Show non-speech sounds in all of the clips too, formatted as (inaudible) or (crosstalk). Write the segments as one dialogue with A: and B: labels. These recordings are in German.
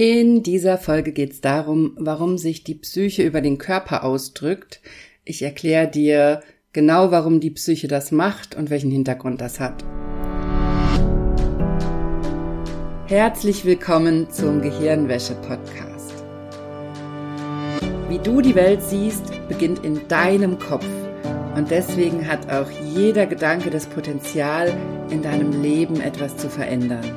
A: In dieser Folge geht es darum, warum sich die Psyche über den Körper ausdrückt. Ich erkläre dir genau, warum die Psyche das macht und welchen Hintergrund das hat. Herzlich willkommen zum Gehirnwäsche-Podcast. Wie du die Welt siehst, beginnt in deinem Kopf. Und deswegen hat auch jeder Gedanke das Potenzial, in deinem Leben etwas zu verändern.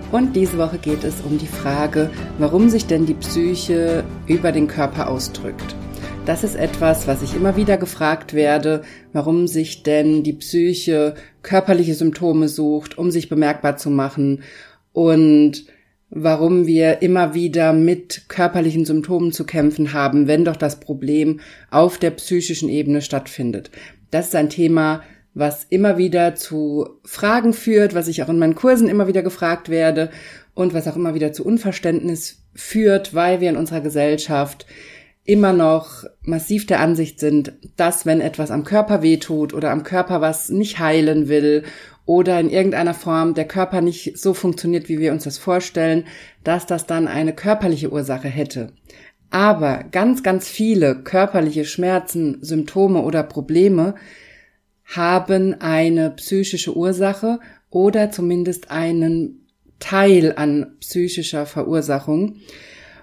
A: und diese Woche geht es um die Frage, warum sich denn die Psyche über den Körper ausdrückt. Das ist etwas, was ich immer wieder gefragt werde, warum sich denn die Psyche körperliche Symptome sucht, um sich bemerkbar zu machen und warum wir immer wieder mit körperlichen Symptomen zu kämpfen haben, wenn doch das Problem auf der psychischen Ebene stattfindet. Das ist ein Thema, was immer wieder zu Fragen führt, was ich auch in meinen Kursen immer wieder gefragt werde und was auch immer wieder zu Unverständnis führt, weil wir in unserer Gesellschaft immer noch massiv der Ansicht sind, dass wenn etwas am Körper wehtut oder am Körper was nicht heilen will oder in irgendeiner Form der Körper nicht so funktioniert, wie wir uns das vorstellen, dass das dann eine körperliche Ursache hätte. Aber ganz, ganz viele körperliche Schmerzen, Symptome oder Probleme haben eine psychische Ursache oder zumindest einen Teil an psychischer Verursachung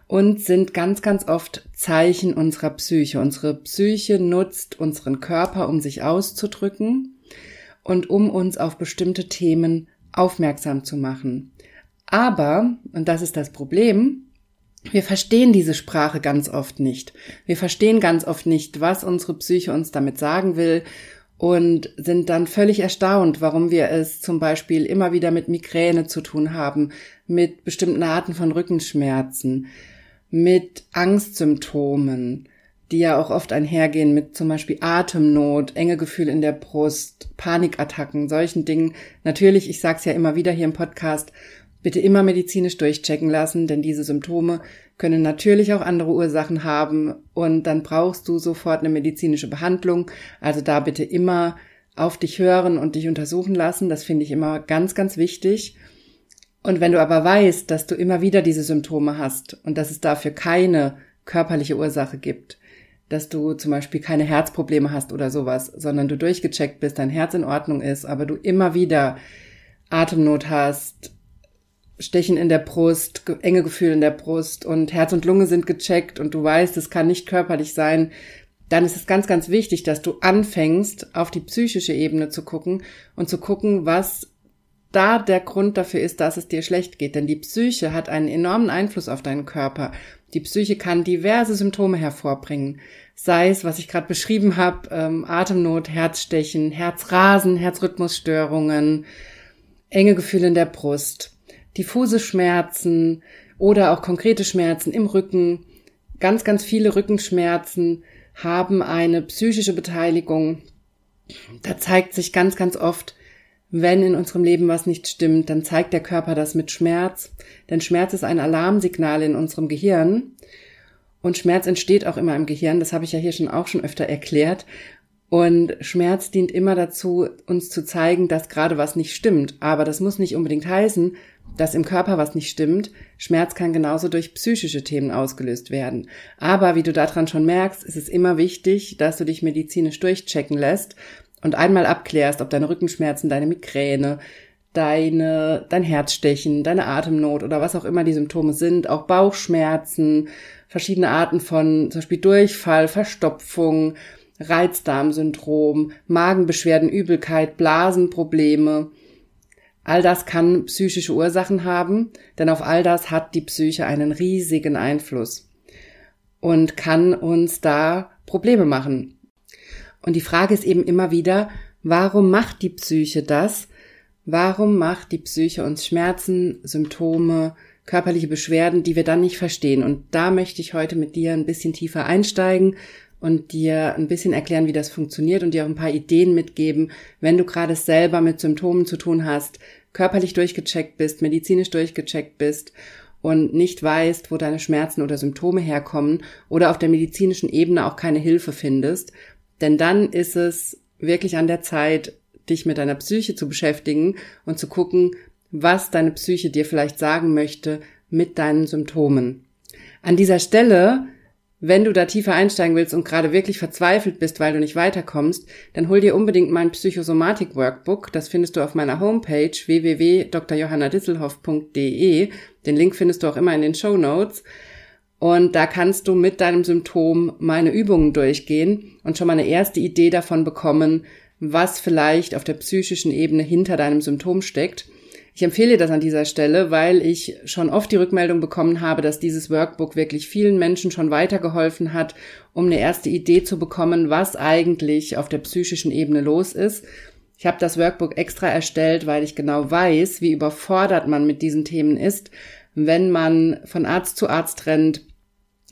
A: und sind ganz, ganz oft Zeichen unserer Psyche. Unsere Psyche nutzt unseren Körper, um sich auszudrücken und um uns auf bestimmte Themen aufmerksam zu machen. Aber, und das ist das Problem, wir verstehen diese Sprache ganz oft nicht. Wir verstehen ganz oft nicht, was unsere Psyche uns damit sagen will und sind dann völlig erstaunt, warum wir es zum Beispiel immer wieder mit Migräne zu tun haben, mit bestimmten Arten von Rückenschmerzen, mit Angstsymptomen, die ja auch oft einhergehen mit zum Beispiel Atemnot, enge Gefühl in der Brust, Panikattacken, solchen Dingen. Natürlich, ich sage es ja immer wieder hier im Podcast, bitte immer medizinisch durchchecken lassen, denn diese Symptome können natürlich auch andere Ursachen haben und dann brauchst du sofort eine medizinische Behandlung. Also da bitte immer auf dich hören und dich untersuchen lassen. Das finde ich immer ganz, ganz wichtig. Und wenn du aber weißt, dass du immer wieder diese Symptome hast und dass es dafür keine körperliche Ursache gibt, dass du zum Beispiel keine Herzprobleme hast oder sowas, sondern du durchgecheckt bist, dein Herz in Ordnung ist, aber du immer wieder Atemnot hast, Stechen in der Brust, enge Gefühle in der Brust und Herz und Lunge sind gecheckt und du weißt, es kann nicht körperlich sein, dann ist es ganz, ganz wichtig, dass du anfängst, auf die psychische Ebene zu gucken und zu gucken, was da der Grund dafür ist, dass es dir schlecht geht. Denn die Psyche hat einen enormen Einfluss auf deinen Körper. Die Psyche kann diverse Symptome hervorbringen. Sei es, was ich gerade beschrieben habe, ähm, Atemnot, Herzstechen, Herzrasen, Herzrhythmusstörungen, enge Gefühle in der Brust diffuse Schmerzen oder auch konkrete Schmerzen im Rücken. Ganz, ganz viele Rückenschmerzen haben eine psychische Beteiligung. Da zeigt sich ganz, ganz oft, wenn in unserem Leben was nicht stimmt, dann zeigt der Körper das mit Schmerz. Denn Schmerz ist ein Alarmsignal in unserem Gehirn. Und Schmerz entsteht auch immer im Gehirn. Das habe ich ja hier schon auch schon öfter erklärt. Und Schmerz dient immer dazu, uns zu zeigen, dass gerade was nicht stimmt. Aber das muss nicht unbedingt heißen, dass im Körper was nicht stimmt. Schmerz kann genauso durch psychische Themen ausgelöst werden. Aber wie du daran schon merkst, ist es immer wichtig, dass du dich medizinisch durchchecken lässt und einmal abklärst, ob deine Rückenschmerzen, deine Migräne, deine, dein Herzstechen, deine Atemnot oder was auch immer die Symptome sind, auch Bauchschmerzen, verschiedene Arten von zum Beispiel Durchfall, Verstopfung, Reizdarmsyndrom, Magenbeschwerden, Übelkeit, Blasenprobleme. All das kann psychische Ursachen haben, denn auf all das hat die Psyche einen riesigen Einfluss und kann uns da Probleme machen. Und die Frage ist eben immer wieder, warum macht die Psyche das? Warum macht die Psyche uns Schmerzen, Symptome, körperliche Beschwerden, die wir dann nicht verstehen. Und da möchte ich heute mit dir ein bisschen tiefer einsteigen und dir ein bisschen erklären, wie das funktioniert und dir auch ein paar Ideen mitgeben, wenn du gerade selber mit Symptomen zu tun hast, körperlich durchgecheckt bist, medizinisch durchgecheckt bist und nicht weißt, wo deine Schmerzen oder Symptome herkommen oder auf der medizinischen Ebene auch keine Hilfe findest. Denn dann ist es wirklich an der Zeit, dich mit deiner Psyche zu beschäftigen und zu gucken, was deine Psyche dir vielleicht sagen möchte mit deinen Symptomen. An dieser Stelle wenn du da tiefer einsteigen willst und gerade wirklich verzweifelt bist, weil du nicht weiterkommst, dann hol dir unbedingt mein Psychosomatik Workbook. Das findest du auf meiner Homepage www.drjohannadisselhoff.de. Den Link findest du auch immer in den Show Notes. Und da kannst du mit deinem Symptom meine Übungen durchgehen und schon mal eine erste Idee davon bekommen, was vielleicht auf der psychischen Ebene hinter deinem Symptom steckt. Ich empfehle das an dieser Stelle, weil ich schon oft die Rückmeldung bekommen habe, dass dieses Workbook wirklich vielen Menschen schon weitergeholfen hat, um eine erste Idee zu bekommen, was eigentlich auf der psychischen Ebene los ist. Ich habe das Workbook extra erstellt, weil ich genau weiß, wie überfordert man mit diesen Themen ist, wenn man von Arzt zu Arzt rennt,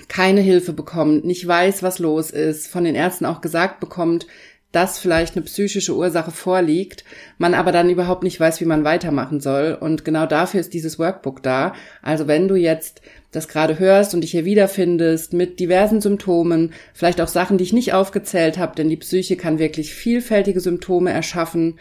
A: keine Hilfe bekommt, nicht weiß, was los ist, von den Ärzten auch gesagt bekommt, dass vielleicht eine psychische Ursache vorliegt, man aber dann überhaupt nicht weiß, wie man weitermachen soll. Und genau dafür ist dieses Workbook da. Also wenn du jetzt das gerade hörst und dich hier wiederfindest mit diversen Symptomen, vielleicht auch Sachen, die ich nicht aufgezählt habe, denn die Psyche kann wirklich vielfältige Symptome erschaffen,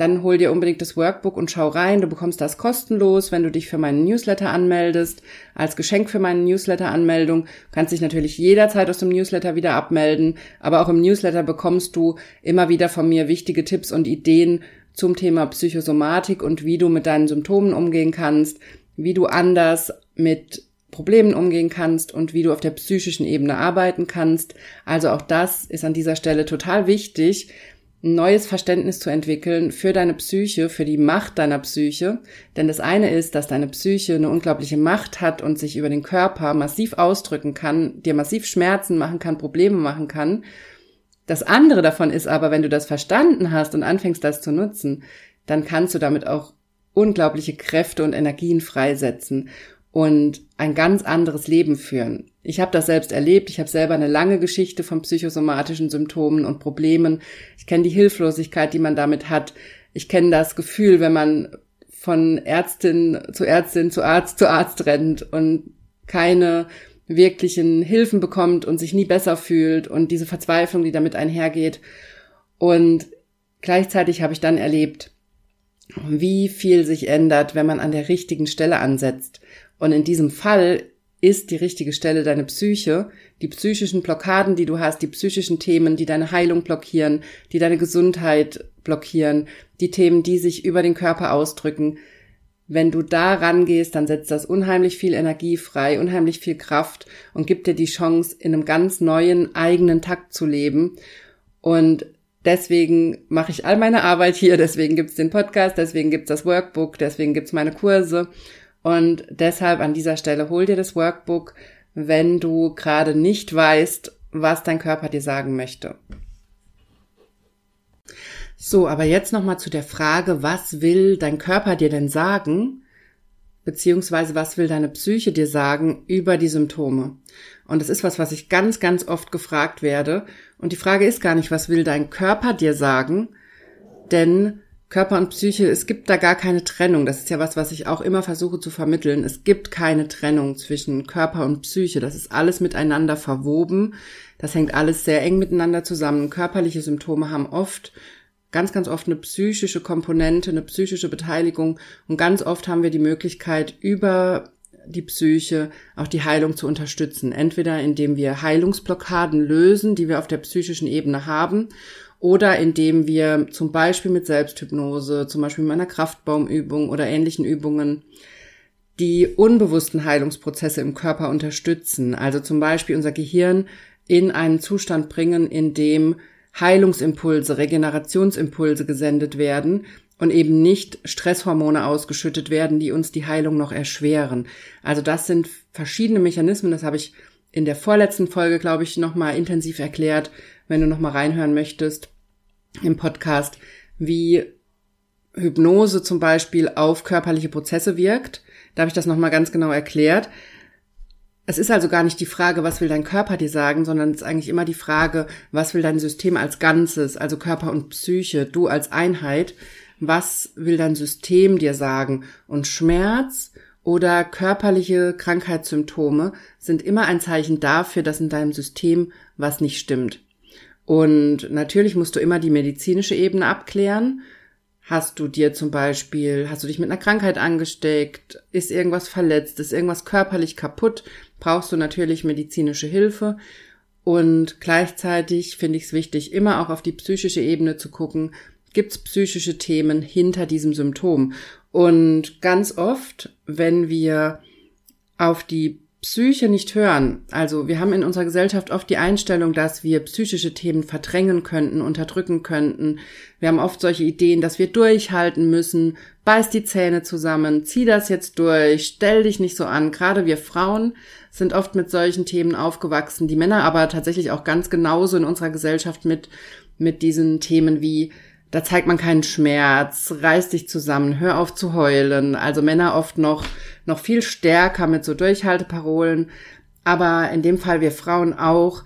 A: dann hol dir unbedingt das Workbook und schau rein. Du bekommst das kostenlos, wenn du dich für meinen Newsletter anmeldest. Als Geschenk für meine Newsletter-Anmeldung kannst dich natürlich jederzeit aus dem Newsletter wieder abmelden. Aber auch im Newsletter bekommst du immer wieder von mir wichtige Tipps und Ideen zum Thema Psychosomatik und wie du mit deinen Symptomen umgehen kannst, wie du anders mit Problemen umgehen kannst und wie du auf der psychischen Ebene arbeiten kannst. Also auch das ist an dieser Stelle total wichtig, ein neues Verständnis zu entwickeln für deine Psyche, für die Macht deiner Psyche. Denn das eine ist, dass deine Psyche eine unglaubliche Macht hat und sich über den Körper massiv ausdrücken kann, dir massiv Schmerzen machen kann, Probleme machen kann. Das andere davon ist aber, wenn du das verstanden hast und anfängst, das zu nutzen, dann kannst du damit auch unglaubliche Kräfte und Energien freisetzen und ein ganz anderes Leben führen. Ich habe das selbst erlebt. Ich habe selber eine lange Geschichte von psychosomatischen Symptomen und Problemen. Ich kenne die Hilflosigkeit, die man damit hat. Ich kenne das Gefühl, wenn man von Ärztin zu Ärztin zu Arzt zu Arzt rennt und keine wirklichen Hilfen bekommt und sich nie besser fühlt und diese Verzweiflung, die damit einhergeht. Und gleichzeitig habe ich dann erlebt, wie viel sich ändert, wenn man an der richtigen Stelle ansetzt und in diesem Fall ist die richtige Stelle deine Psyche, die psychischen Blockaden, die du hast, die psychischen Themen, die deine Heilung blockieren, die deine Gesundheit blockieren, die Themen, die sich über den Körper ausdrücken. Wenn du da rangehst, dann setzt das unheimlich viel Energie frei, unheimlich viel Kraft und gibt dir die Chance, in einem ganz neuen eigenen Takt zu leben. Und deswegen mache ich all meine Arbeit hier, deswegen gibt's den Podcast, deswegen gibt's das Workbook, deswegen gibt's meine Kurse und deshalb an dieser Stelle hol dir das Workbook, wenn du gerade nicht weißt, was dein Körper dir sagen möchte. So, aber jetzt nochmal zu der Frage, was will dein Körper dir denn sagen? Beziehungsweise was will deine Psyche dir sagen über die Symptome? Und das ist was, was ich ganz, ganz oft gefragt werde. Und die Frage ist gar nicht, was will dein Körper dir sagen? Denn Körper und Psyche, es gibt da gar keine Trennung. Das ist ja was, was ich auch immer versuche zu vermitteln. Es gibt keine Trennung zwischen Körper und Psyche. Das ist alles miteinander verwoben. Das hängt alles sehr eng miteinander zusammen. Körperliche Symptome haben oft, ganz, ganz oft eine psychische Komponente, eine psychische Beteiligung. Und ganz oft haben wir die Möglichkeit, über die Psyche auch die Heilung zu unterstützen. Entweder indem wir Heilungsblockaden lösen, die wir auf der psychischen Ebene haben, oder indem wir zum Beispiel mit Selbsthypnose, zum Beispiel mit einer Kraftbaumübung oder ähnlichen Übungen die unbewussten Heilungsprozesse im Körper unterstützen. Also zum Beispiel unser Gehirn in einen Zustand bringen, in dem Heilungsimpulse, Regenerationsimpulse gesendet werden und eben nicht Stresshormone ausgeschüttet werden, die uns die Heilung noch erschweren. Also das sind verschiedene Mechanismen, das habe ich in der vorletzten Folge, glaube ich, nochmal intensiv erklärt, wenn du nochmal reinhören möchtest im Podcast, wie Hypnose zum Beispiel auf körperliche Prozesse wirkt, Da habe ich das nochmal ganz genau erklärt. Es ist also gar nicht die Frage, was will dein Körper dir sagen, sondern es ist eigentlich immer die Frage, was will dein System als Ganzes, also Körper und Psyche, du als Einheit, was will dein System dir sagen? Und Schmerz oder körperliche Krankheitssymptome sind immer ein Zeichen dafür, dass in deinem System was nicht stimmt. Und natürlich musst du immer die medizinische Ebene abklären. Hast du dir zum Beispiel, hast du dich mit einer Krankheit angesteckt? Ist irgendwas verletzt? Ist irgendwas körperlich kaputt? Brauchst du natürlich medizinische Hilfe. Und gleichzeitig finde ich es wichtig, immer auch auf die psychische Ebene zu gucken. Gibt es psychische Themen hinter diesem Symptom? Und ganz oft, wenn wir auf die Psyche nicht hören. Also wir haben in unserer Gesellschaft oft die Einstellung, dass wir psychische Themen verdrängen könnten, unterdrücken könnten. Wir haben oft solche Ideen, dass wir durchhalten müssen, beiß die Zähne zusammen, zieh das jetzt durch, stell dich nicht so an. Gerade wir Frauen sind oft mit solchen Themen aufgewachsen, die Männer aber tatsächlich auch ganz genauso in unserer Gesellschaft mit, mit diesen Themen wie da zeigt man keinen Schmerz, reiß dich zusammen, hör auf zu heulen. Also Männer oft noch, noch viel stärker mit so Durchhalteparolen. Aber in dem Fall wir Frauen auch.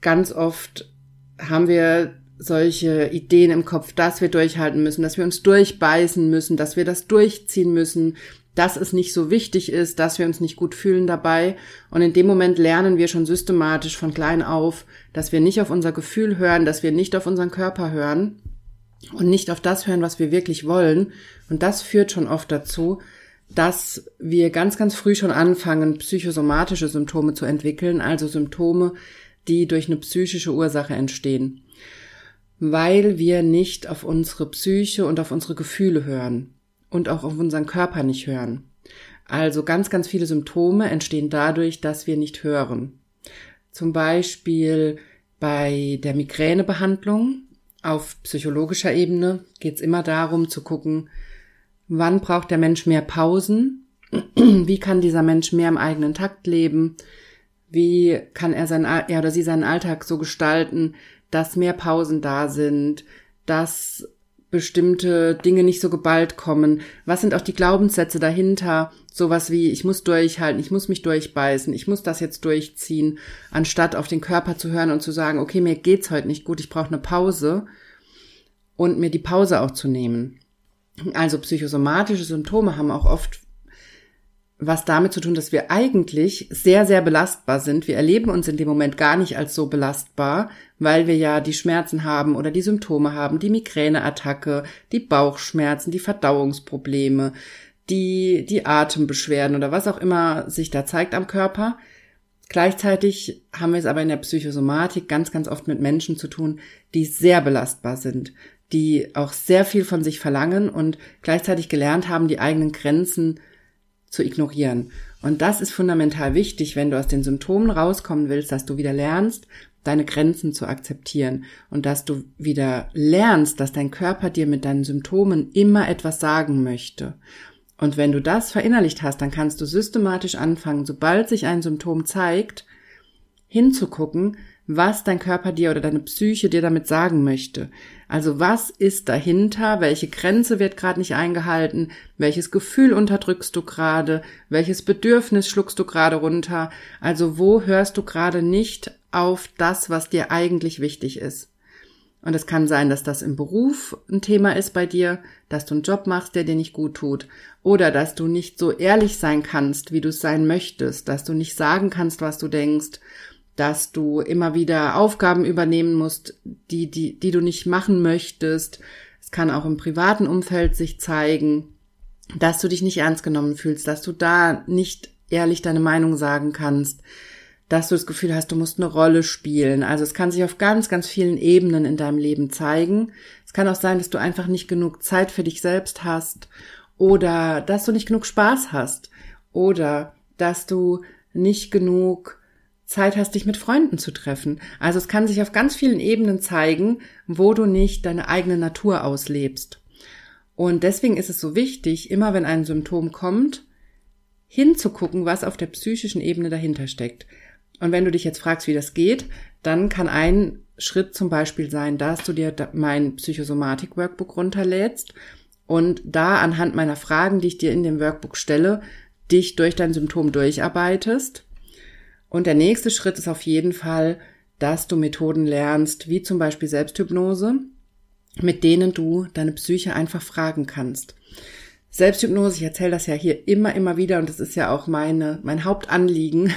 A: Ganz oft haben wir solche Ideen im Kopf, dass wir durchhalten müssen, dass wir uns durchbeißen müssen, dass wir das durchziehen müssen, dass es nicht so wichtig ist, dass wir uns nicht gut fühlen dabei. Und in dem Moment lernen wir schon systematisch von klein auf, dass wir nicht auf unser Gefühl hören, dass wir nicht auf unseren Körper hören und nicht auf das hören, was wir wirklich wollen. Und das führt schon oft dazu, dass wir ganz, ganz früh schon anfangen, psychosomatische Symptome zu entwickeln, also Symptome, die durch eine psychische Ursache entstehen, weil wir nicht auf unsere Psyche und auf unsere Gefühle hören und auch auf unseren Körper nicht hören. Also ganz, ganz viele Symptome entstehen dadurch, dass wir nicht hören. Zum Beispiel bei der Migränebehandlung auf psychologischer Ebene geht es immer darum zu gucken, wann braucht der Mensch mehr Pausen, (clears throat) wie kann dieser Mensch mehr im eigenen Takt leben, wie kann er, sein, er oder sie seinen Alltag so gestalten, dass mehr Pausen da sind, dass bestimmte Dinge nicht so geballt kommen? Was sind auch die Glaubenssätze dahinter? Sowas wie, ich muss durchhalten, ich muss mich durchbeißen, ich muss das jetzt durchziehen, anstatt auf den Körper zu hören und zu sagen, okay, mir geht's heute nicht gut, ich brauche eine Pause und mir die Pause auch zu nehmen. Also psychosomatische Symptome haben auch oft was damit zu tun, dass wir eigentlich sehr, sehr belastbar sind. Wir erleben uns in dem Moment gar nicht als so belastbar, weil wir ja die Schmerzen haben oder die Symptome haben, die Migräneattacke, die Bauchschmerzen, die Verdauungsprobleme, die, die Atembeschwerden oder was auch immer sich da zeigt am Körper. Gleichzeitig haben wir es aber in der Psychosomatik ganz, ganz oft mit Menschen zu tun, die sehr belastbar sind, die auch sehr viel von sich verlangen und gleichzeitig gelernt haben, die eigenen Grenzen zu ignorieren. Und das ist fundamental wichtig, wenn du aus den Symptomen rauskommen willst, dass du wieder lernst, deine Grenzen zu akzeptieren und dass du wieder lernst, dass dein Körper dir mit deinen Symptomen immer etwas sagen möchte. Und wenn du das verinnerlicht hast, dann kannst du systematisch anfangen, sobald sich ein Symptom zeigt, hinzugucken, was dein Körper dir oder deine Psyche dir damit sagen möchte. Also was ist dahinter? Welche Grenze wird gerade nicht eingehalten? Welches Gefühl unterdrückst du gerade? Welches Bedürfnis schluckst du gerade runter? Also wo hörst du gerade nicht auf das, was dir eigentlich wichtig ist? Und es kann sein, dass das im Beruf ein Thema ist bei dir, dass du einen Job machst, der dir nicht gut tut. Oder dass du nicht so ehrlich sein kannst, wie du es sein möchtest, dass du nicht sagen kannst, was du denkst dass du immer wieder Aufgaben übernehmen musst, die, die, die du nicht machen möchtest. Es kann auch im privaten Umfeld sich zeigen, dass du dich nicht ernst genommen fühlst, dass du da nicht ehrlich deine Meinung sagen kannst, dass du das Gefühl hast, du musst eine Rolle spielen. Also es kann sich auf ganz, ganz vielen Ebenen in deinem Leben zeigen. Es kann auch sein, dass du einfach nicht genug Zeit für dich selbst hast oder dass du nicht genug Spaß hast oder dass du nicht genug Zeit hast, dich mit Freunden zu treffen. Also es kann sich auf ganz vielen Ebenen zeigen, wo du nicht deine eigene Natur auslebst. Und deswegen ist es so wichtig, immer wenn ein Symptom kommt, hinzugucken, was auf der psychischen Ebene dahinter steckt. Und wenn du dich jetzt fragst, wie das geht, dann kann ein Schritt zum Beispiel sein, dass du dir mein Psychosomatik-Workbook runterlädst und da anhand meiner Fragen, die ich dir in dem Workbook stelle, dich durch dein Symptom durcharbeitest. Und der nächste Schritt ist auf jeden Fall, dass du Methoden lernst, wie zum Beispiel Selbsthypnose, mit denen du deine Psyche einfach fragen kannst. Selbsthypnose, ich erzähle das ja hier immer, immer wieder und das ist ja auch meine, mein Hauptanliegen,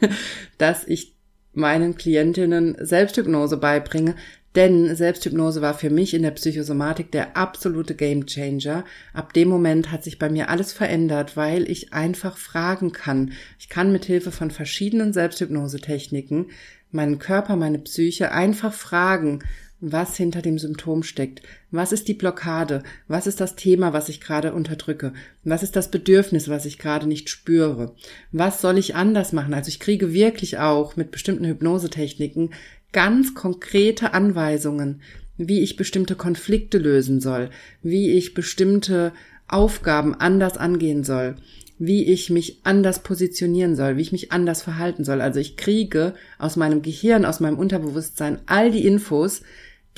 A: (laughs) dass ich meinen Klientinnen Selbsthypnose beibringe, denn Selbsthypnose war für mich in der Psychosomatik der absolute Gamechanger. Ab dem Moment hat sich bei mir alles verändert, weil ich einfach fragen kann. Ich kann mit Hilfe von verschiedenen Selbsthypnosetechniken meinen Körper, meine Psyche einfach fragen, was hinter dem Symptom steckt. Was ist die Blockade? Was ist das Thema, was ich gerade unterdrücke? Was ist das Bedürfnis, was ich gerade nicht spüre? Was soll ich anders machen? Also ich kriege wirklich auch mit bestimmten Hypnosetechniken ganz konkrete Anweisungen, wie ich bestimmte Konflikte lösen soll, wie ich bestimmte Aufgaben anders angehen soll, wie ich mich anders positionieren soll, wie ich mich anders verhalten soll. Also ich kriege aus meinem Gehirn, aus meinem Unterbewusstsein all die Infos,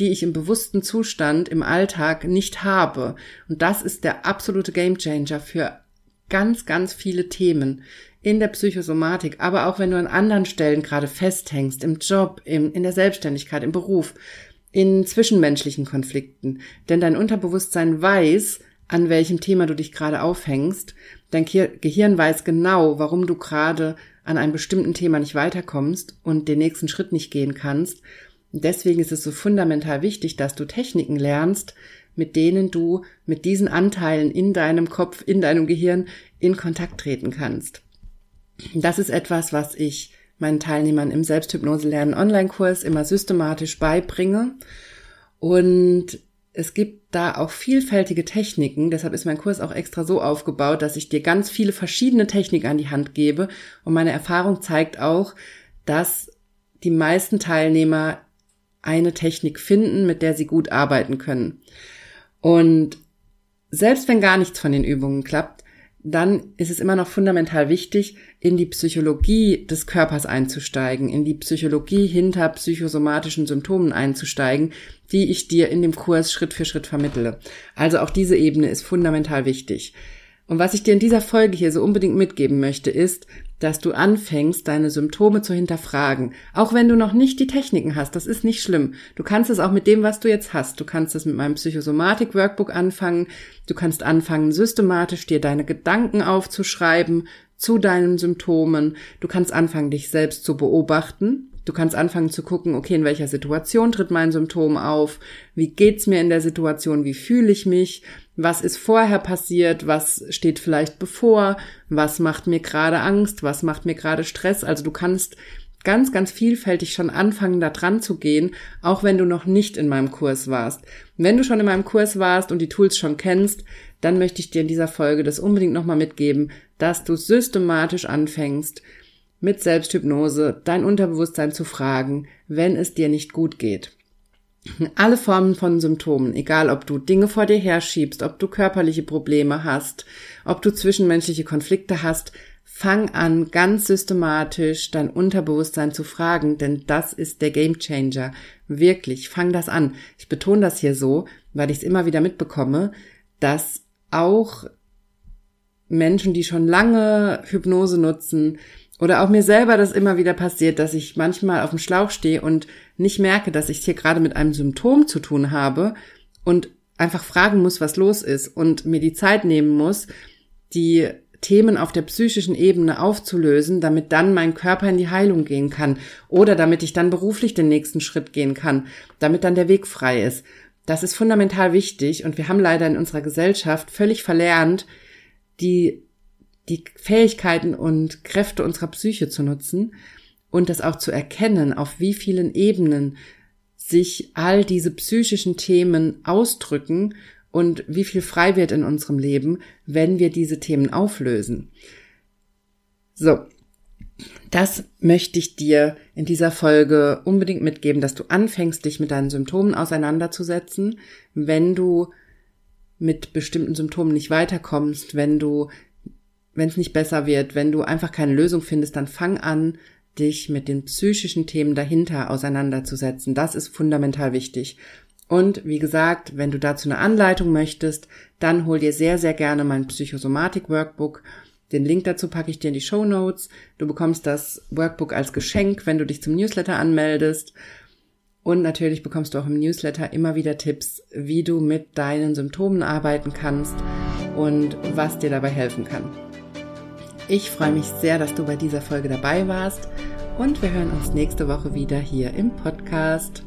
A: die ich im bewussten Zustand im Alltag nicht habe. Und das ist der absolute Gamechanger für ganz, ganz viele Themen in der Psychosomatik, aber auch wenn du an anderen Stellen gerade festhängst, im Job, im, in der Selbstständigkeit, im Beruf, in zwischenmenschlichen Konflikten. Denn dein Unterbewusstsein weiß, an welchem Thema du dich gerade aufhängst. Dein Gehirn weiß genau, warum du gerade an einem bestimmten Thema nicht weiterkommst und den nächsten Schritt nicht gehen kannst. Und deswegen ist es so fundamental wichtig, dass du Techniken lernst, mit denen du mit diesen Anteilen in deinem Kopf, in deinem Gehirn in Kontakt treten kannst. Das ist etwas, was ich meinen Teilnehmern im Selbsthypnose lernen Online-Kurs immer systematisch beibringe. Und es gibt da auch vielfältige Techniken. Deshalb ist mein Kurs auch extra so aufgebaut, dass ich dir ganz viele verschiedene Techniken an die Hand gebe. Und meine Erfahrung zeigt auch, dass die meisten Teilnehmer eine Technik finden, mit der sie gut arbeiten können. Und selbst wenn gar nichts von den Übungen klappt, dann ist es immer noch fundamental wichtig, in die Psychologie des Körpers einzusteigen, in die Psychologie hinter psychosomatischen Symptomen einzusteigen, die ich dir in dem Kurs Schritt für Schritt vermittle. Also auch diese Ebene ist fundamental wichtig. Und was ich dir in dieser Folge hier so unbedingt mitgeben möchte, ist, dass du anfängst, deine Symptome zu hinterfragen. Auch wenn du noch nicht die Techniken hast, das ist nicht schlimm. Du kannst es auch mit dem, was du jetzt hast. Du kannst es mit meinem Psychosomatik-Workbook anfangen. Du kannst anfangen, systematisch dir deine Gedanken aufzuschreiben zu deinen Symptomen. Du kannst anfangen, dich selbst zu beobachten Du kannst anfangen zu gucken, okay, in welcher Situation tritt mein Symptom auf? Wie geht's mir in der Situation? Wie fühle ich mich? Was ist vorher passiert? Was steht vielleicht bevor? Was macht mir gerade Angst? Was macht mir gerade Stress? Also du kannst ganz, ganz vielfältig schon anfangen, da dran zu gehen, auch wenn du noch nicht in meinem Kurs warst. Wenn du schon in meinem Kurs warst und die Tools schon kennst, dann möchte ich dir in dieser Folge das unbedingt nochmal mitgeben, dass du systematisch anfängst, mit Selbsthypnose dein Unterbewusstsein zu fragen, wenn es dir nicht gut geht. Alle Formen von Symptomen, egal ob du Dinge vor dir herschiebst, ob du körperliche Probleme hast, ob du zwischenmenschliche Konflikte hast, fang an, ganz systematisch dein Unterbewusstsein zu fragen, denn das ist der Gamechanger. Wirklich, fang das an. Ich betone das hier so, weil ich es immer wieder mitbekomme, dass auch Menschen, die schon lange Hypnose nutzen, oder auch mir selber das immer wieder passiert, dass ich manchmal auf dem Schlauch stehe und nicht merke, dass ich hier gerade mit einem Symptom zu tun habe und einfach fragen muss, was los ist und mir die Zeit nehmen muss, die Themen auf der psychischen Ebene aufzulösen, damit dann mein Körper in die Heilung gehen kann oder damit ich dann beruflich den nächsten Schritt gehen kann, damit dann der Weg frei ist. Das ist fundamental wichtig und wir haben leider in unserer Gesellschaft völlig verlernt, die die Fähigkeiten und Kräfte unserer Psyche zu nutzen und das auch zu erkennen, auf wie vielen Ebenen sich all diese psychischen Themen ausdrücken und wie viel frei wird in unserem Leben, wenn wir diese Themen auflösen. So, das möchte ich dir in dieser Folge unbedingt mitgeben, dass du anfängst, dich mit deinen Symptomen auseinanderzusetzen, wenn du mit bestimmten Symptomen nicht weiterkommst, wenn du wenn es nicht besser wird, wenn du einfach keine Lösung findest, dann fang an, dich mit den psychischen Themen dahinter auseinanderzusetzen. Das ist fundamental wichtig. Und wie gesagt, wenn du dazu eine Anleitung möchtest, dann hol dir sehr, sehr gerne mein Psychosomatik-Workbook. Den Link dazu packe ich dir in die Show Notes. Du bekommst das Workbook als Geschenk, wenn du dich zum Newsletter anmeldest. Und natürlich bekommst du auch im Newsletter immer wieder Tipps, wie du mit deinen Symptomen arbeiten kannst und was dir dabei helfen kann. Ich freue mich sehr, dass du bei dieser Folge dabei warst und wir hören uns nächste Woche wieder hier im Podcast.